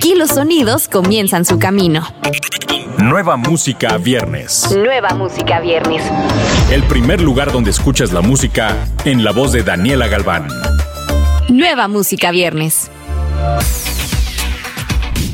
Aquí los sonidos comienzan su camino. Nueva música viernes. Nueva música viernes. El primer lugar donde escuchas la música en la voz de Daniela Galván. Nueva música viernes.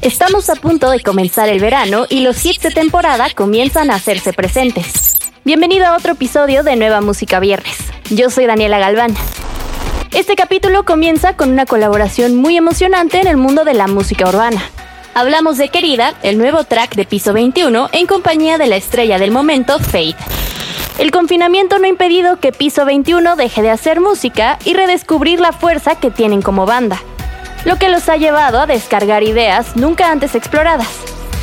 Estamos a punto de comenzar el verano y los hits de temporada comienzan a hacerse presentes. Bienvenido a otro episodio de Nueva Música Viernes. Yo soy Daniela Galván. Este capítulo comienza con una colaboración muy emocionante en el mundo de la música urbana. Hablamos de Querida, el nuevo track de Piso 21, en compañía de la estrella del momento, Fade. El confinamiento no ha impedido que Piso 21 deje de hacer música y redescubrir la fuerza que tienen como banda, lo que los ha llevado a descargar ideas nunca antes exploradas.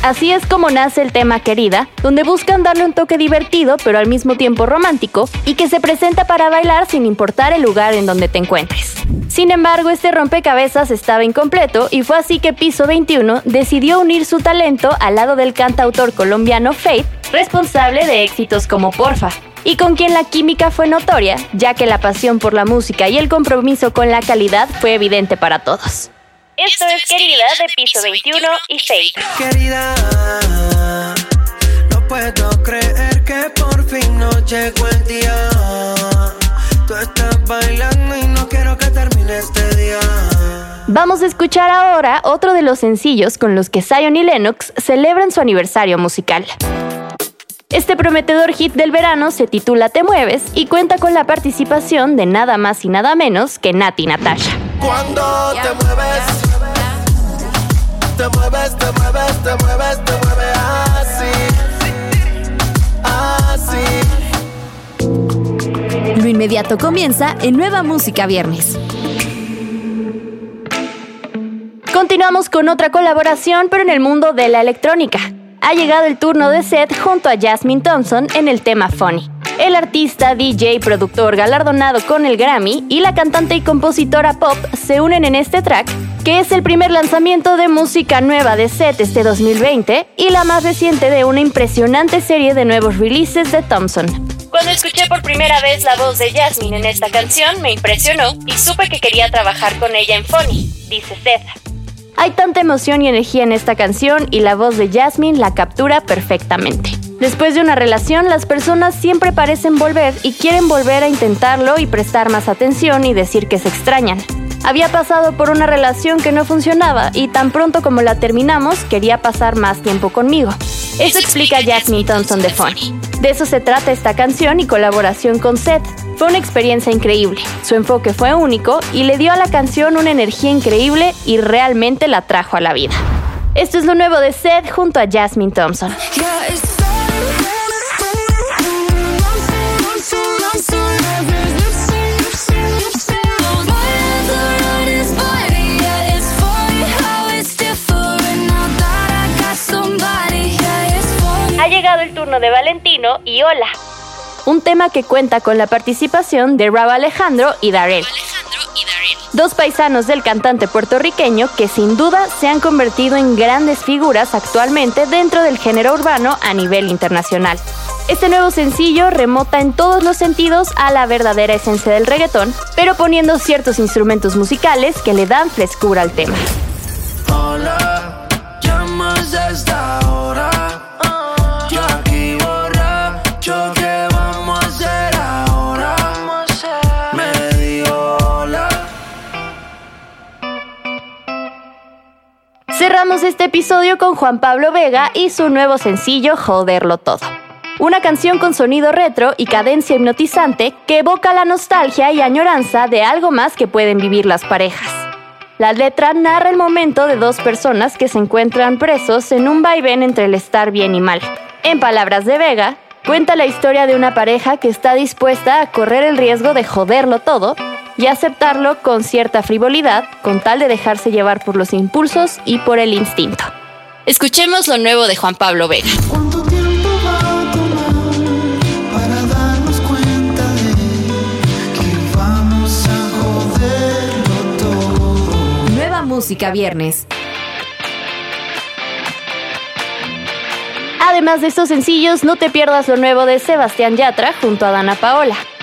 Así es como nace el tema Querida, donde buscan darle un toque divertido pero al mismo tiempo romántico y que se presenta para bailar sin importar el lugar en donde te encuentres. Sin embargo, este rompecabezas estaba incompleto y fue así que Piso 21 decidió unir su talento al lado del cantautor colombiano Faith, responsable de éxitos como Porfa, y con quien la química fue notoria, ya que la pasión por la música y el compromiso con la calidad fue evidente para todos. Esto es Querida de Piso 21 y Fake. Querida, no puedo creer que por fin nos llegó el día. Tú estás bailando y no quiero que termine este día. Vamos a escuchar ahora otro de los sencillos con los que Zion y Lennox celebran su aniversario musical. Este prometedor hit del verano se titula Te Mueves y cuenta con la participación de nada más y nada menos que Nati Natasha. Cuando te mueves, Lo inmediato comienza en Nueva Música Viernes. Continuamos con otra colaboración, pero en el mundo de la electrónica. Ha llegado el turno de Seth junto a Jasmine Thompson en el tema Funny. El artista, DJ, productor galardonado con el Grammy y la cantante y compositora pop se unen en este track, que es el primer lanzamiento de música nueva de Seth este 2020 y la más reciente de una impresionante serie de nuevos releases de Thompson. Cuando escuché por primera vez la voz de Jasmine en esta canción, me impresionó y supe que quería trabajar con ella en Funny, dice Seth. Hay tanta emoción y energía en esta canción y la voz de Jasmine la captura perfectamente. Después de una relación, las personas siempre parecen volver y quieren volver a intentarlo y prestar más atención y decir que se extrañan. Había pasado por una relación que no funcionaba y tan pronto como la terminamos quería pasar más tiempo conmigo. Eso explica Jasmine Thompson de Funny. De eso se trata esta canción y colaboración con Seth. Fue una experiencia increíble, su enfoque fue único y le dio a la canción una energía increíble y realmente la trajo a la vida. Esto es lo nuevo de Seth junto a Jasmine Thompson. El turno de Valentino y Hola. Un tema que cuenta con la participación de Rab Alejandro y Darel. Dos paisanos del cantante puertorriqueño que sin duda se han convertido en grandes figuras actualmente dentro del género urbano a nivel internacional. Este nuevo sencillo remota en todos los sentidos a la verdadera esencia del reggaetón, pero poniendo ciertos instrumentos musicales que le dan frescura al tema. Cerramos este episodio con Juan Pablo Vega y su nuevo sencillo Joderlo Todo. Una canción con sonido retro y cadencia hipnotizante que evoca la nostalgia y añoranza de algo más que pueden vivir las parejas. La letra narra el momento de dos personas que se encuentran presos en un vaivén entre el estar bien y mal. En palabras de Vega, cuenta la historia de una pareja que está dispuesta a correr el riesgo de joderlo todo y aceptarlo con cierta frivolidad con tal de dejarse llevar por los impulsos y por el instinto. Escuchemos lo nuevo de Juan Pablo Vega. ¿Cuánto tiempo va a tomar para darnos cuenta de que vamos a joderlo todo? Nueva Música Viernes. Además de estos sencillos, no te pierdas lo nuevo de Sebastián Yatra junto a Dana Paola.